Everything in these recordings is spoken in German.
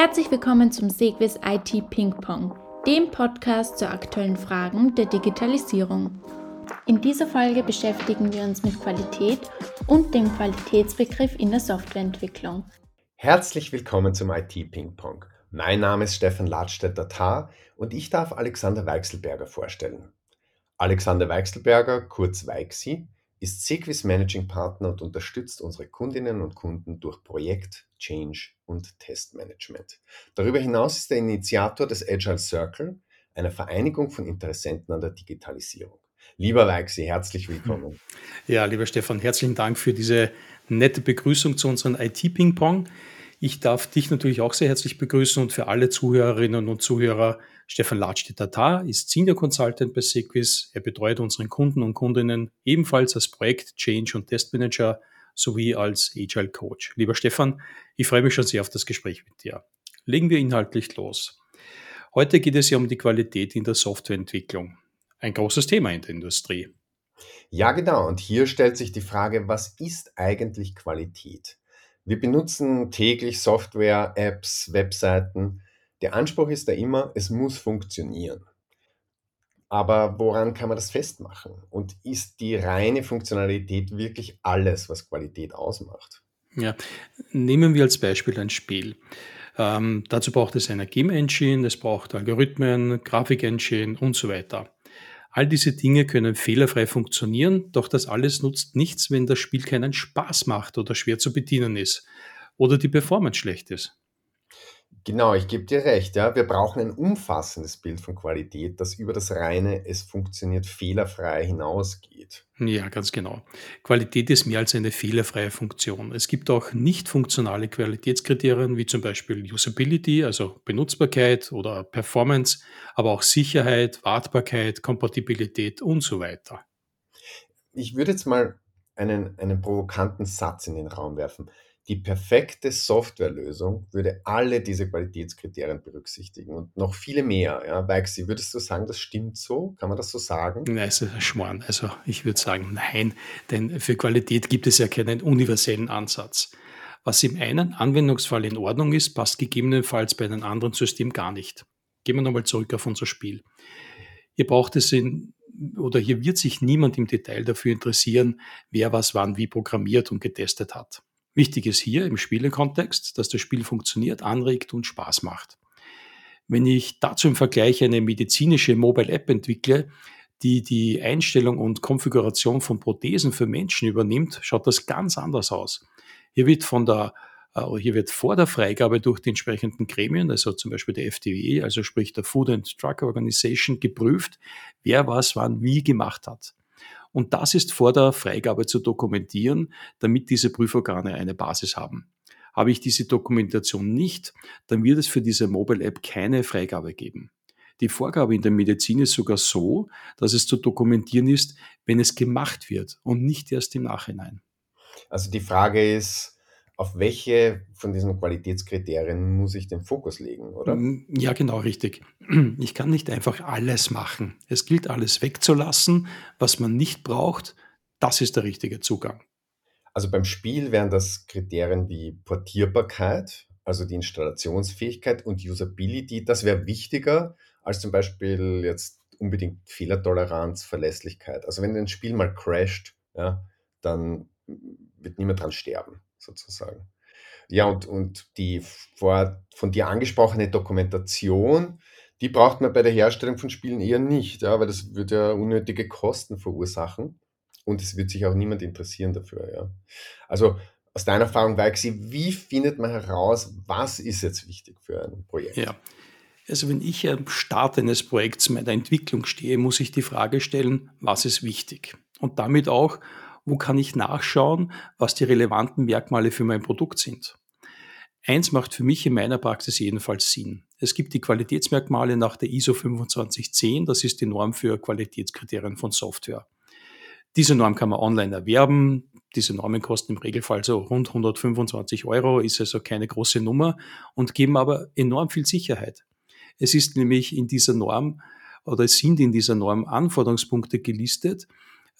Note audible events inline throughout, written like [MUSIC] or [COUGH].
Herzlich willkommen zum Segwis IT Ping Pong, dem Podcast zu aktuellen Fragen der Digitalisierung. In dieser Folge beschäftigen wir uns mit Qualität und dem Qualitätsbegriff in der Softwareentwicklung. Herzlich willkommen zum IT Ping Pong. Mein Name ist Stefan Ladstätter-Tar und ich darf Alexander Weichselberger vorstellen. Alexander Weichselberger, kurz Weixi, ist Sequis Managing Partner und unterstützt unsere Kundinnen und Kunden durch Projekt, Change und Testmanagement. Darüber hinaus ist er Initiator des Agile Circle, einer Vereinigung von Interessenten an der Digitalisierung. Lieber Weixi, herzlich willkommen. Ja, lieber Stefan, herzlichen Dank für diese nette Begrüßung zu unserem IT-Ping-Pong. Ich darf dich natürlich auch sehr herzlich begrüßen und für alle Zuhörerinnen und Zuhörer Stefan Latsch-Tatar ist Senior Consultant bei Sequis. Er betreut unseren Kunden und Kundinnen ebenfalls als Projekt, Change und Testmanager sowie als Agile Coach. Lieber Stefan, ich freue mich schon sehr auf das Gespräch mit dir. Legen wir inhaltlich los. Heute geht es ja um die Qualität in der Softwareentwicklung. Ein großes Thema in der Industrie. Ja, genau. Und hier stellt sich die Frage, was ist eigentlich Qualität? Wir benutzen täglich Software, Apps, Webseiten der Anspruch ist da immer, es muss funktionieren. Aber woran kann man das festmachen? Und ist die reine Funktionalität wirklich alles, was Qualität ausmacht? Ja, nehmen wir als Beispiel ein Spiel. Ähm, dazu braucht es eine Game Engine, es braucht Algorithmen, Grafik Engine und so weiter. All diese Dinge können fehlerfrei funktionieren, doch das alles nutzt nichts, wenn das Spiel keinen Spaß macht oder schwer zu bedienen ist oder die Performance schlecht ist. Genau, ich gebe dir recht, ja. Wir brauchen ein umfassendes Bild von Qualität, das über das reine „Es funktioniert fehlerfrei“ hinausgeht. Ja, ganz genau. Qualität ist mehr als eine fehlerfreie Funktion. Es gibt auch nicht funktionale Qualitätskriterien wie zum Beispiel Usability, also Benutzbarkeit oder Performance, aber auch Sicherheit, Wartbarkeit, Kompatibilität und so weiter. Ich würde jetzt mal einen einen provokanten Satz in den Raum werfen. Die perfekte Softwarelösung würde alle diese Qualitätskriterien berücksichtigen und noch viele mehr. Ja, Weixi, würdest du sagen, das stimmt so? Kann man das so sagen? Nein, es ist ein Schmarrn. Also ich würde sagen, nein, denn für Qualität gibt es ja keinen universellen Ansatz. Was im einen Anwendungsfall in Ordnung ist, passt gegebenenfalls bei einem anderen System gar nicht. Gehen wir nochmal zurück auf unser Spiel. Hier braucht es in, oder hier wird sich niemand im Detail dafür interessieren, wer was wann wie programmiert und getestet hat. Wichtig ist hier im Spielekontext, dass das Spiel funktioniert, anregt und Spaß macht. Wenn ich dazu im Vergleich eine medizinische Mobile App entwickle, die die Einstellung und Konfiguration von Prothesen für Menschen übernimmt, schaut das ganz anders aus. Hier wird von der äh, hier wird vor der Freigabe durch die entsprechenden Gremien, also zum Beispiel der FDW, also sprich der Food and Drug Organization, geprüft, wer was wann wie gemacht hat. Und das ist vor der Freigabe zu dokumentieren, damit diese Prüforgane eine Basis haben. Habe ich diese Dokumentation nicht, dann wird es für diese Mobile App keine Freigabe geben. Die Vorgabe in der Medizin ist sogar so, dass es zu dokumentieren ist, wenn es gemacht wird und nicht erst im Nachhinein. Also die Frage ist, auf welche von diesen Qualitätskriterien muss ich den Fokus legen, oder? Mm, ja, genau richtig. [CLEARS THROAT] Ich kann nicht einfach alles machen. Es gilt alles wegzulassen, was man nicht braucht. Das ist der richtige Zugang. Also beim Spiel wären das Kriterien wie Portierbarkeit, also die Installationsfähigkeit und Usability. Das wäre wichtiger als zum Beispiel jetzt unbedingt Fehlertoleranz, Verlässlichkeit. Also wenn ein Spiel mal crasht, ja, dann wird niemand dran sterben sozusagen. Ja, und, und die vor, von dir angesprochene Dokumentation, die braucht man bei der Herstellung von Spielen eher nicht, ja, weil das würde ja unnötige Kosten verursachen und es wird sich auch niemand interessieren dafür. Ja. Also aus deiner Erfahrung, Weixi, wie findet man heraus, was ist jetzt wichtig für ein Projekt? Ja. Also wenn ich am Start eines Projekts meiner Entwicklung stehe, muss ich die Frage stellen, was ist wichtig? Und damit auch, wo kann ich nachschauen, was die relevanten Merkmale für mein Produkt sind. Eins macht für mich in meiner Praxis jedenfalls Sinn. Es gibt die Qualitätsmerkmale nach der ISO 2510, das ist die Norm für Qualitätskriterien von Software. Diese Norm kann man online erwerben. Diese Normen kosten im Regelfall so rund 125 Euro, ist also keine große Nummer und geben aber enorm viel Sicherheit. Es ist nämlich in dieser Norm oder es sind in dieser Norm Anforderungspunkte gelistet,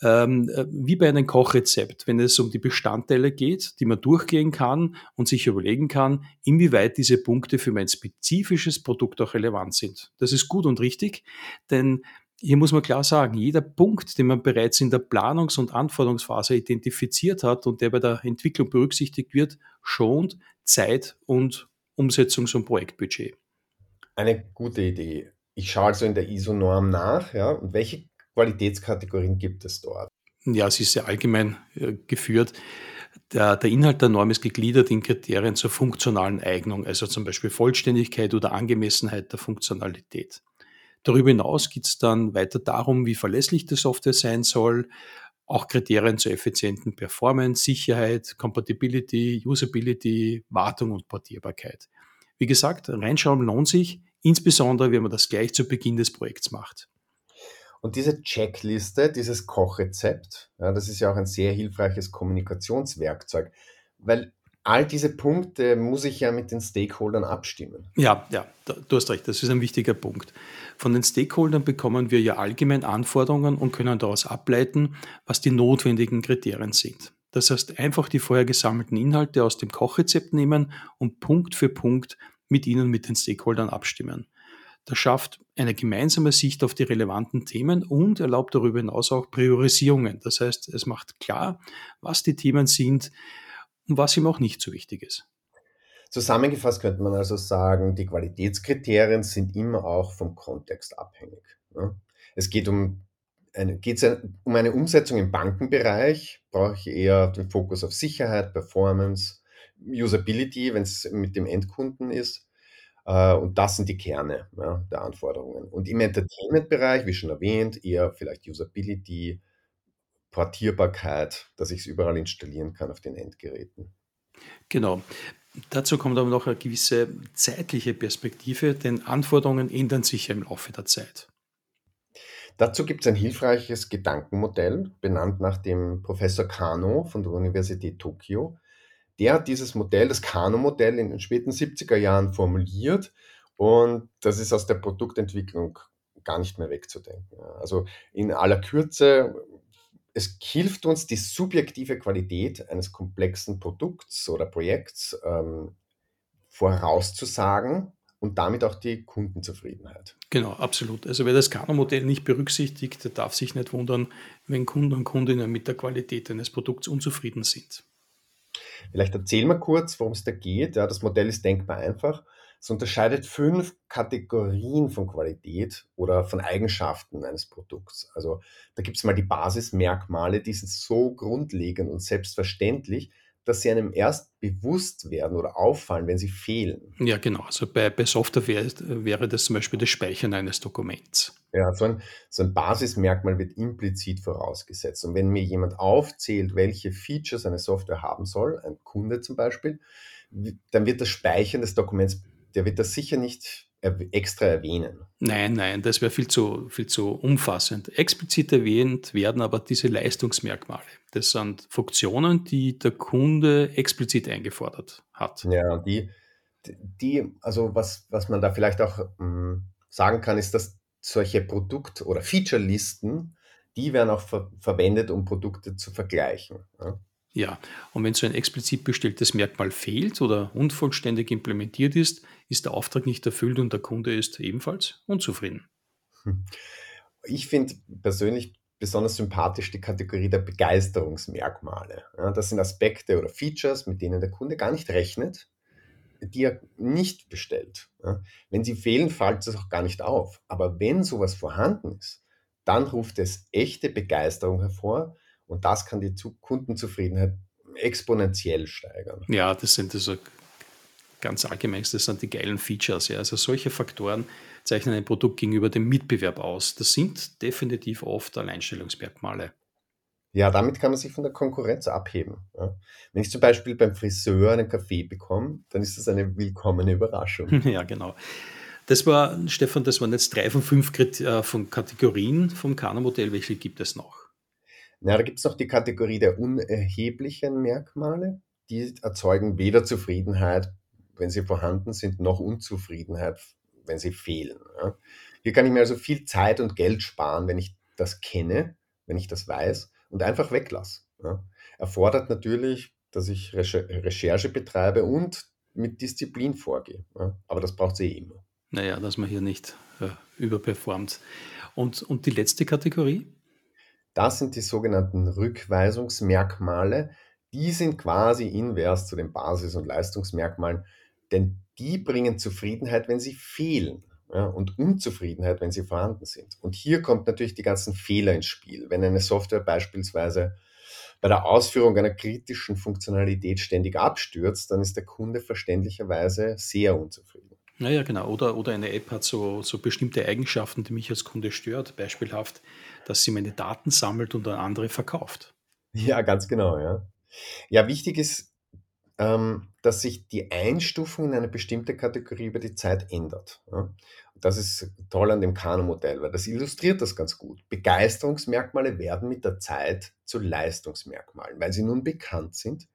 ähm, äh, wie bei einem Kochrezept, wenn es um die Bestandteile geht, die man durchgehen kann und sich überlegen kann, inwieweit diese Punkte für mein spezifisches Produkt auch relevant sind. Das ist gut und richtig, denn hier muss man klar sagen, jeder Punkt, den man bereits in der Planungs- und Anforderungsphase identifiziert hat und der bei der Entwicklung berücksichtigt wird, schont Zeit und Umsetzungs- und Projektbudget. Eine gute Idee. Ich schaue also in der ISO-Norm nach, ja, und welche Qualitätskategorien gibt es dort? Ja, es ist sehr allgemein äh, geführt. Der, der, Inhalt der Norm ist gegliedert in Kriterien zur funktionalen Eignung, also zum Beispiel Vollständigkeit oder Angemessenheit der Funktionalität. Darüber hinaus geht es dann weiter darum, wie verlässlich die Software sein soll, auch Kriterien zur effizienten Performance, Sicherheit, Compatibility, Usability, Wartung und Portierbarkeit. Wie gesagt, reinschauen lohnt sich, insbesondere wenn man das gleich zu Beginn des Projekts macht. Und diese Checkliste, dieses Kochrezept, ja, das ist ja auch ein sehr hilfreiches Kommunikationswerkzeug, weil all diese Punkte muss ich ja mit den Stakeholdern abstimmen. Ja, ja, du hast recht, das ist ein wichtiger Punkt. Von den Stakeholdern bekommen wir ja allgemein Anforderungen und können daraus ableiten, was die notwendigen Kriterien sind. Das heißt, einfach die vorher gesammelten Inhalte aus dem Kochrezept nehmen und Punkt für Punkt mit ihnen, mit den Stakeholdern abstimmen. Das schafft eine gemeinsame Sicht auf die relevanten Themen und erlaubt darüber hinaus auch Priorisierungen. Das heißt, es macht klar, was die Themen sind und was ihm auch nicht so wichtig ist. Zusammengefasst könnte man also sagen, die Qualitätskriterien sind immer auch vom Kontext abhängig. Es geht um eine, geht um eine Umsetzung im Bankenbereich, brauche ich eher den Fokus auf Sicherheit, Performance, Usability, wenn es mit dem Endkunden ist. Äh, und das sind die Kerne ja, der Anforderungen. Und im Entertainment-Bereich, wie schon erwähnt, eher vielleicht Usability, Portierbarkeit, dass ich es überall installieren kann auf den Endgeräten. Genau. Dazu kommt aber noch eine gewisse zeitliche Perspektive, denn Anforderungen ändern sich ja im Laufe der Zeit. Dazu gibt es ein hilfreiches Gedankenmodell, benannt nach dem Professor Kano von der Universität Tokio, der hat dieses Modell, das Kano-Modell, in den späten 70er Jahren formuliert und das ist aus der Produktentwicklung gar nicht mehr wegzudenken. Also in aller Kürze, es hilft uns, die subjektive Qualität eines komplexen Produkts oder Projekts ähm, vorauszusagen und damit auch die Kundenzufriedenheit. Genau, absolut. Also wer das Kano-Modell nicht berücksichtigt, der darf sich nicht wundern, wenn Kunden und Kundinnen mit der Qualität eines Produkts unzufrieden sind. Vielleicht erzählen wir kurz, worum es da geht. Ja, das Modell ist denkbar einfach. Es unterscheidet fünf Kategorien von Qualität oder von Eigenschaften eines Produkts. Also da gibt es mal die Basismerkmale, die sind so grundlegend und selbstverständlich, dass sie einem erst bewusst werden oder auffallen, wenn sie fehlen. Ja, genau. Also bei, bei Software wäre, wäre das zum Beispiel das Speichern eines Dokuments. Ja, so ein, so ein Basismerkmal wird implizit vorausgesetzt. Und wenn mir jemand aufzählt, welche Features eine Software haben soll, ein Kunde zum Beispiel, dann wird das Speichern des Dokuments, der wird das sicher nicht extra erwähnen. Nein, nein, das wäre viel zu, viel zu umfassend. Explizit erwähnt werden aber diese Leistungsmerkmale. Das sind Funktionen, die der Kunde explizit eingefordert hat. Ja, die, die also was, was man da vielleicht auch mh, hm, sagen kann, ist, dass solche Produkt- oder Feature-Listen, die werden auch ver verwendet, um Produkte zu vergleichen. Ja. Ja, und wenn so ein explizit bestelltes Merkmal fehlt oder unvollständig implementiert ist, ist der Auftrag nicht erfüllt und der Kunde ist ebenfalls unzufrieden. Hm. Ich finde persönlich besonders sympathisch die Kategorie der Begeisterungsmerkmale. Das sind Aspekte oder Features, mit denen der Kunde gar nicht rechnet, die er nicht bestellt. Wenn sie fehlen, fällt es auch gar nicht auf. Aber wenn sowas vorhanden ist, dann ruft es echte Begeisterung hervor und das kann die Kundenzufriedenheit exponentiell steigern. Ja, das sind also ganz allgemein, das sind die geilen Features. Ja. Also solche Faktoren zeichnen ein Produkt gegenüber dem Mitbewerb aus. Das sind definitiv oft Alleinstellungsmerkmale. Ja, damit kann man sich von der Konkurrenz abheben. Ja. Wenn ich zum Beispiel beim Friseur einen Kaffee bekomme, dann ist das eine willkommene Überraschung. [LAUGHS] Ja, genau. Das war, Stefan, das waren jetzt drei von fünf äh, von Kategorien vom Kano-Modell. Welche gibt es noch? Na, da gibt es noch die Kategorie der unerheblichen Merkmale. Die erzeugen weder Zufriedenheit, wenn sie vorhanden sind, noch Unzufriedenheit, wenn sie fehlen. Ja. Hier kann ich mir also viel Zeit und Geld sparen, wenn ich das kenne wenn ich das weiß und einfach weglasse. Ja. Erfordert natürlich, dass ich Recherche betreibe und mit Disziplin vorgehe. Ja. Aber das braucht es eh immer. Naja, dass man hier nicht äh, überperformt. Und, und die letzte Kategorie? Das sind die sogenannten Rückweisungsmerkmale. Die sind quasi invers zu den Basis- und Leistungsmerkmalen, denn die bringen Zufriedenheit, wenn sie fehlen ja, und Unzufriedenheit, wenn sie vorhanden sind. Und hier kommt natürlich die ganzen Fehler ins Spiel. Wenn eine Software beispielsweise bei der Ausführung einer kritischen Funktionalität ständig abstürzt, dann ist der Kunde verständlicherweise sehr unzufrieden. Naja, genau. Oder, oder eine App hat so, so bestimmte Eigenschaften, die mich als Kunde stört. Beispielhaft, dass sie meine Daten sammelt und an andere verkauft. Ja, ganz genau, ja. Ja, wichtig ist, ähm, dass sich die Einstufung in eine bestimmte Kategorie über die Zeit ändert. Ja. Das ist toll an dem Kano-Modell, weil das illustriert das ganz gut. Begeisterungsmerkmale werden mit der Zeit zu Leistungsmerkmalen, weil sie nun bekannt sind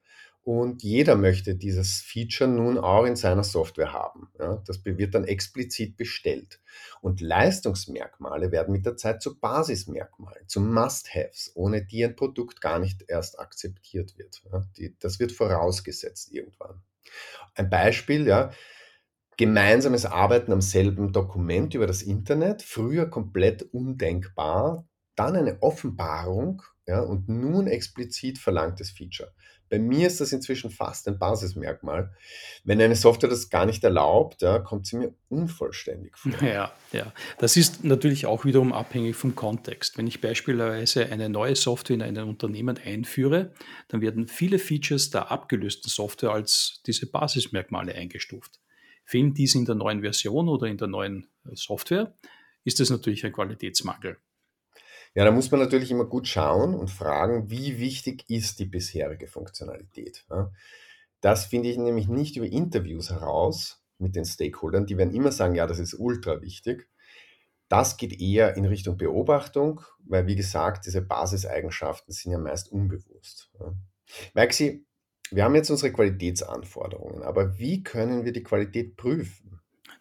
und jeder möchte dieses Feature nun auch in seiner Software haben. Ja, das wird dann explizit bestellt. Und Leistungsmerkmale werden mit der Zeit zu Basismerkmalen, zu Must-Haves, ohne die ein Produkt gar nicht erst akzeptiert wird. Ja, die, das wird vorausgesetzt irgendwann. Ein Beispiel, ja, gemeinsames Arbeiten am selben Dokument über das Internet, früher komplett undenkbar, dann eine Offenbarung ja, und nun explizit verlangtes Feature. Bei mir ist das inzwischen fast ein Basismerkmal. Wenn eine Software das gar nicht erlaubt, ja, kommt sie mir unvollständig vor. [LAUGHS] Ja, ja. Das ist natürlich auch wiederum abhängig vom Kontext. Wenn ich beispielsweise eine neue Software in ein Unternehmen einführe, dann werden viele Features der abgelösten Software als diese Basismerkmale eingestuft. Fehlen diese in der neuen Version oder in der neuen äh, Software, ist das natürlich ein Qualitätsmangel. Ja, da muss man natürlich immer gut schauen und fragen, wie wichtig ist die bisherige Funktionalität. Das finde ich nämlich nicht über Interviews heraus mit den Stakeholdern. Die werden immer sagen, ja, das ist ultra wichtig. Das geht eher in Richtung Beobachtung, weil, wie gesagt, diese Basiseigenschaften sind ja meist unbewusst. Maxi, wir haben jetzt unsere Qualitätsanforderungen, aber wie können wir die Qualität prüfen?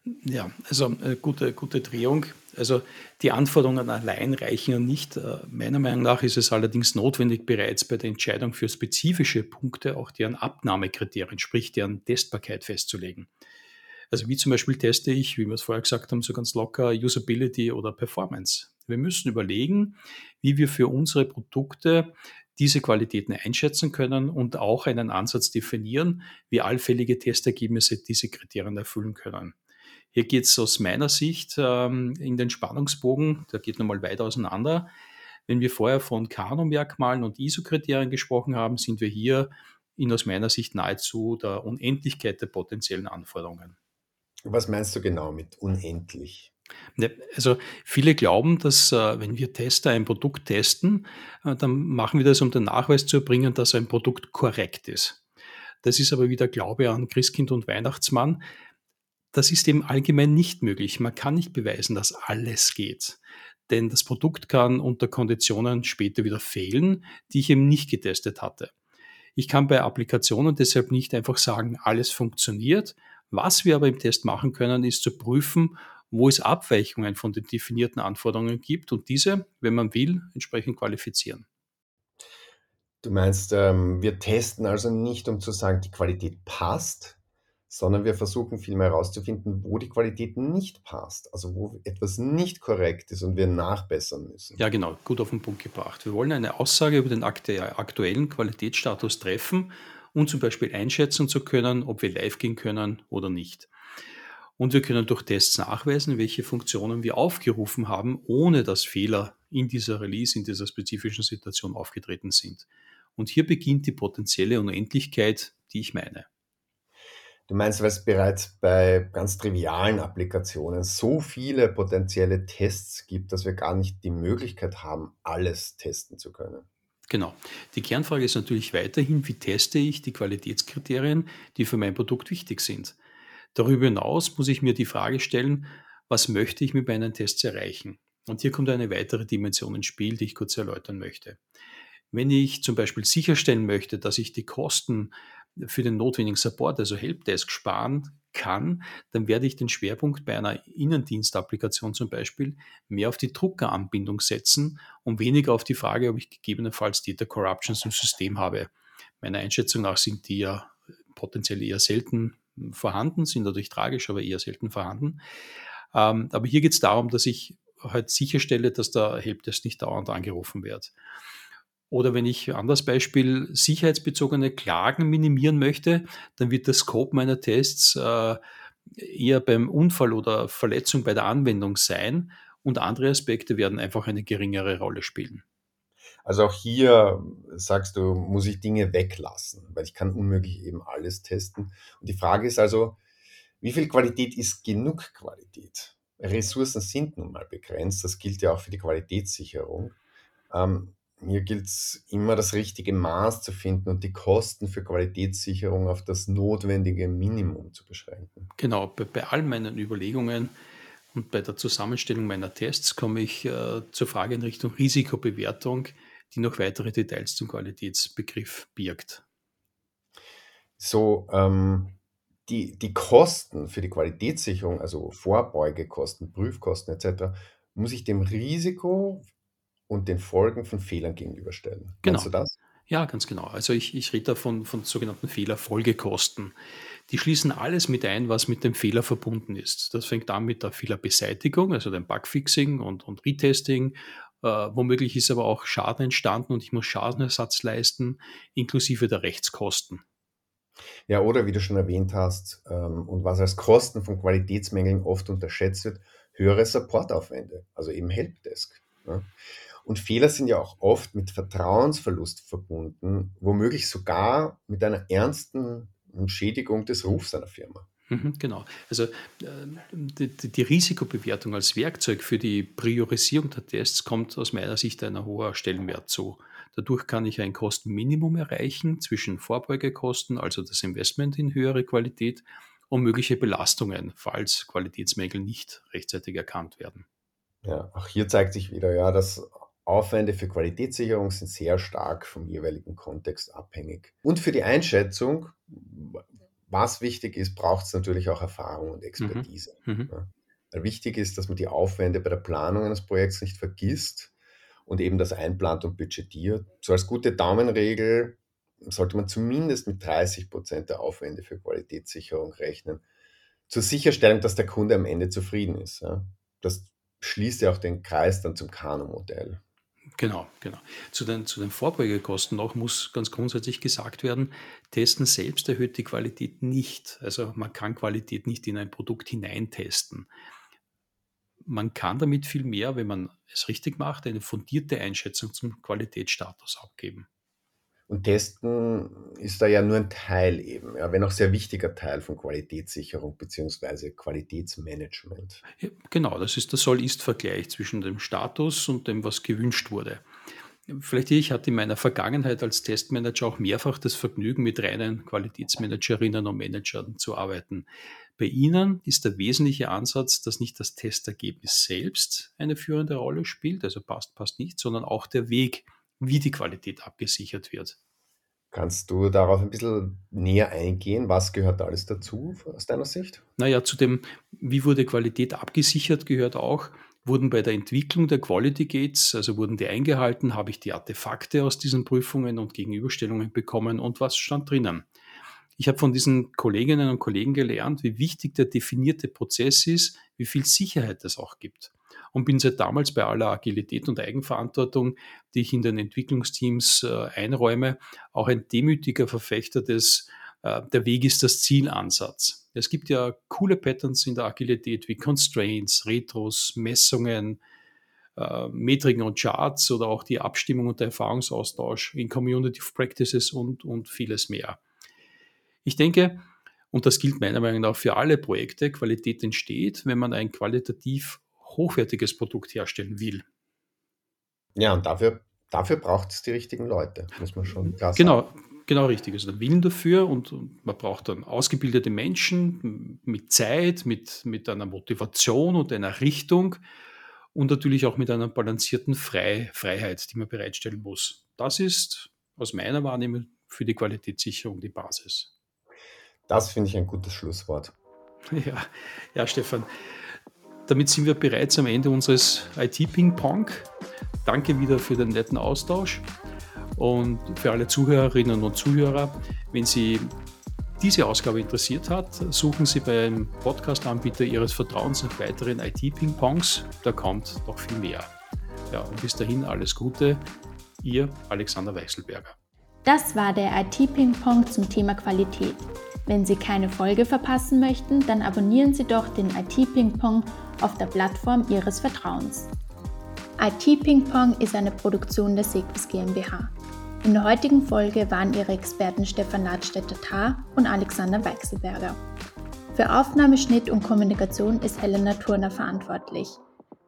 Ja, also äh, gute, gute Drehung. Also die Anforderungen allein reichen ja nicht. Äh, meiner Meinung nach ist es allerdings notwendig, bereits bei der Entscheidung für spezifische Punkte auch deren Abnahmekriterien, sprich deren Testbarkeit festzulegen. Also wie zum Beispiel teste ich, wie wir es vorher gesagt haben, so ganz locker Usability oder Performance. Wir müssen überlegen, wie wir für unsere Produkte diese Qualitäten einschätzen können und auch einen Ansatz definieren, wie allfällige Testergebnisse diese Kriterien erfüllen können. Hier geht es aus meiner Sicht ähm, in den Spannungsbogen, der geht nochmal weit auseinander. Wenn wir vorher von Kano-Merkmalen und ISO-Kriterien gesprochen haben, sind wir hier in aus meiner Sicht nahezu der Unendlichkeit der potenziellen Anforderungen. Was meinst du genau mit unendlich? Ne, also viele glauben, dass äh, wenn wir Tester ein Produkt testen, äh, dann machen wir das, um den Nachweis zu erbringen, dass ein Produkt korrekt ist. Das ist aber wieder Glaube an Christkind und Weihnachtsmann. Das ist eben allgemein nicht möglich. Man kann nicht beweisen, dass alles geht. Denn das Produkt kann unter Konditionen später wieder fehlen, die ich eben nicht getestet hatte. Ich kann bei Applikationen deshalb nicht einfach sagen, alles funktioniert. Was wir aber im Test machen können, ist zu prüfen, wo es Abweichungen von den definierten Anforderungen gibt und diese, wenn man will, entsprechend qualifizieren. Du meinst, ähm, wir testen also nicht, um zu sagen, die Qualität passt, sondern wir versuchen vielmehr herauszufinden, wo die Qualität nicht passt, also wo etwas nicht korrekt ist und wir nachbessern müssen. Ja, genau, gut auf den Punkt gebracht. Wir wollen eine Aussage über den aktuellen Qualitätsstatus treffen und zum Beispiel einschätzen zu können, ob wir live gehen können oder nicht. Und wir können durch Tests nachweisen, welche Funktionen wir aufgerufen haben, ohne dass Fehler in dieser Release, in dieser spezifischen Situation aufgetreten sind. Und hier beginnt die potenzielle Unendlichkeit, die ich meine. Du meinst, weil es bereits bei ganz trivialen Applikationen so viele potenzielle Tests gibt, dass wir gar nicht die Möglichkeit haben, alles testen zu können. Genau. Die Kernfrage ist natürlich weiterhin, wie teste ich die Qualitätskriterien, die für mein Produkt wichtig sind. Darüber hinaus muss ich mir die Frage stellen, was möchte ich mit meinen Tests erreichen? Und hier kommt eine weitere Dimension ins Spiel, die ich kurz erläutern möchte. Wenn ich zum Beispiel sicherstellen möchte, dass ich die Kosten für den notwendigen Support, also Helpdesk, sparen kann, dann werde ich den Schwerpunkt bei einer Innendienstapplikation zum Beispiel mehr auf die Druckeranbindung setzen und weniger auf die Frage, ob ich gegebenenfalls Data Corruptions im System habe. Meiner Einschätzung nach sind die ja potenziell eher selten vorhanden, sind natürlich tragisch, aber eher selten vorhanden. Ähm, aber hier geht es darum, dass ich halt sicherstelle, dass der Helpdesk nicht dauernd angerufen wird. Oder wenn ich, anderes Beispiel, sicherheitsbezogene Klagen minimieren möchte, dann wird der Scope meiner Tests äh, eher beim Unfall oder Verletzung bei der Anwendung sein und andere Aspekte werden einfach eine geringere Rolle spielen. Also auch hier sagst du, muss ich Dinge weglassen, weil ich kann unmöglich eben alles testen. Und die Frage ist also, wie viel Qualität ist genug Qualität? Ressourcen sind nun mal begrenzt, das gilt ja auch für die Qualitätssicherung. Ähm, hier gilt es immer das richtige Maß zu finden und die Kosten für Qualitätssicherung auf das notwendige Minimum zu beschränken. Genau, bei, bei all meinen Überlegungen und bei der Zusammenstellung meiner Tests komme ich äh, zur Frage in Richtung Risikobewertung, die noch weitere Details zum Qualitätsbegriff birgt. So, ähm, die, die Kosten für die Qualitätssicherung, also Vorbeugekosten, Prüfkosten etc., muss ich dem Risiko und den Folgen von Fehlern gegenüberstellen. Genau. Du das? Ja, ganz genau. Also ich, ich rede da von, von sogenannten Fehlerfolgekosten. Die schließen alles mit ein, was mit dem Fehler verbunden ist. Das fängt an mit der Fehlerbeseitigung, also dem Bugfixing und, und Retesting. Äh, womöglich ist aber auch Schaden entstanden und ich muss Schadenersatz leisten, inklusive der Rechtskosten. Ja, oder wie du schon erwähnt hast, ähm, und was als Kosten von Qualitätsmängeln oft unterschätzt wird, höhere Supportaufwände, also eben Helpdesk. Ne? Und Fehler sind ja auch oft mit Vertrauensverlust verbunden, womöglich sogar mit einer ernsten Schädigung des Rufs einer Firma. Mhm, genau. Also äh, die, die, Risikobewertung als Werkzeug für die Priorisierung der Tests kommt aus meiner Sicht einer hohen Stellenwert zu. Dadurch kann ich ein Kostenminimum erreichen zwischen Vorbeugekosten, also das Investment in höhere Qualität, und mögliche Belastungen, falls Qualitätsmängel nicht rechtzeitig erkannt werden. Ja, auch hier zeigt sich wieder, ja, dass Aufwände für Qualitätssicherung sind sehr stark vom jeweiligen Kontext abhängig. Und für die Einschätzung, was wichtig ist, braucht es natürlich auch Erfahrung und Expertise. Mhm. mhm. Ja. Wichtig ist, dass man die Aufwände bei der Planung eines Projekts nicht vergisst und eben das einplant und budgetiert. So als gute Daumenregel sollte man zumindest mit 30 Prozent der Aufwände für Qualitätssicherung rechnen. Zur Sicherstellung, dass der Kunde am Ende zufrieden ist. Ja. Das schließt ja auch den Kreis dann zum Kano-Modell. Genau, genau. Zu den, zu den Vorbeugekosten noch muss ganz grundsätzlich gesagt werden, Testen selbst erhöht die Qualität nicht. Also man kann Qualität nicht in ein Produkt hineintesten. Man kann damit viel mehr, wenn man es richtig macht, eine fundierte Einschätzung zum Qualitätsstatus abgeben. Und Testen ist da ja nur ein Teil eben, ja, wenn auch sehr wichtiger Teil von Qualitätssicherung bzw. Qualitätsmanagement. Ja, genau, das ist der Soll-Ist-Vergleich zwischen dem Status und dem, was gewünscht wurde. Vielleicht ich hatte in meiner Vergangenheit als Testmanager auch mehrfach das Vergnügen, mit reinen Qualitätsmanagerinnen und Managern zu arbeiten. Bei Ihnen ist der wesentliche Ansatz, dass nicht das Testergebnis selbst eine führende Rolle spielt, also passt, passt nicht, sondern auch der Weg, wie die Qualität abgesichert wird. Kannst du darauf ein bisschen näher eingehen? Was gehört alles dazu aus deiner Sicht? Naja, zu dem, wie wurde Qualität abgesichert, gehört auch, wurden bei der Entwicklung der Quality Gates, also wurden die eingehalten, habe ich die Artefakte aus diesen Prüfungen und Gegenüberstellungen bekommen und was stand drinnen. Ich habe von diesen Kolleginnen und Kollegen gelernt, wie wichtig der definierte Prozess ist, wie viel Sicherheit es auch gibt und bin seit damals bei aller Agilität und Eigenverantwortung, die ich in den Entwicklungsteams äh, einräume, auch ein demütiger Verfechter des äh, der Weg ist das Zielansatz. Es gibt ja coole Patterns in der Agilität wie Constraints, Retros, Messungen, äh, Metriken und Charts oder auch die Abstimmung und der Erfahrungsaustausch in Community of Practices und, und vieles mehr. Ich denke, und das gilt meiner Meinung nach für alle Projekte, Qualität entsteht, wenn man ein qualitativ hochwertiges Produkt herstellen will. Ja, und dafür, dafür braucht es die richtigen Leute, muss man schon klar genau, sagen. Genau, genau richtig. Also der Willen dafür und man braucht dann ausgebildete Menschen mit Zeit, mit, mit einer Motivation und einer Richtung und natürlich auch mit einer balancierten Frei, Freiheit, die man bereitstellen muss. Das ist aus meiner Wahrnehmung für die Qualitätssicherung die Basis. Das finde ich ein gutes Schlusswort. [LAUGHS] Ja, ja, Stefan. Damit sind wir bereits am Ende unseres IT-Ping-Pong. Danke wieder für den netten Austausch. Und für alle Zuhörerinnen und Zuhörer, wenn Sie diese Ausgabe interessiert hat, suchen Sie beim Podcast-Anbieter Ihres Vertrauens nach weiteren IT-Ping-Pongs. Da kommt noch viel mehr. Ja, und bis dahin alles Gute. Ihr Alexander Weichselberger. Das war der IT-Ping-Pong zum Thema Qualität. Wenn Sie keine Folge verpassen möchten, dann abonnieren Sie doch den IT-Ping-Pong auf der Plattform Ihres Vertrauens. IT-Ping-Pong ist eine Produktion der Sequis GmbH. In der heutigen Folge waren Ihre Experten Stefan Ladstätter-Tar und Alexander Weichselberger. Für Aufnahme, Schnitt und Kommunikation ist Helena Turner verantwortlich.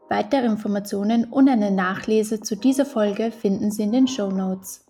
Weitere Informationen und eine Nachlese zu dieser Folge finden Sie in den Show Notes.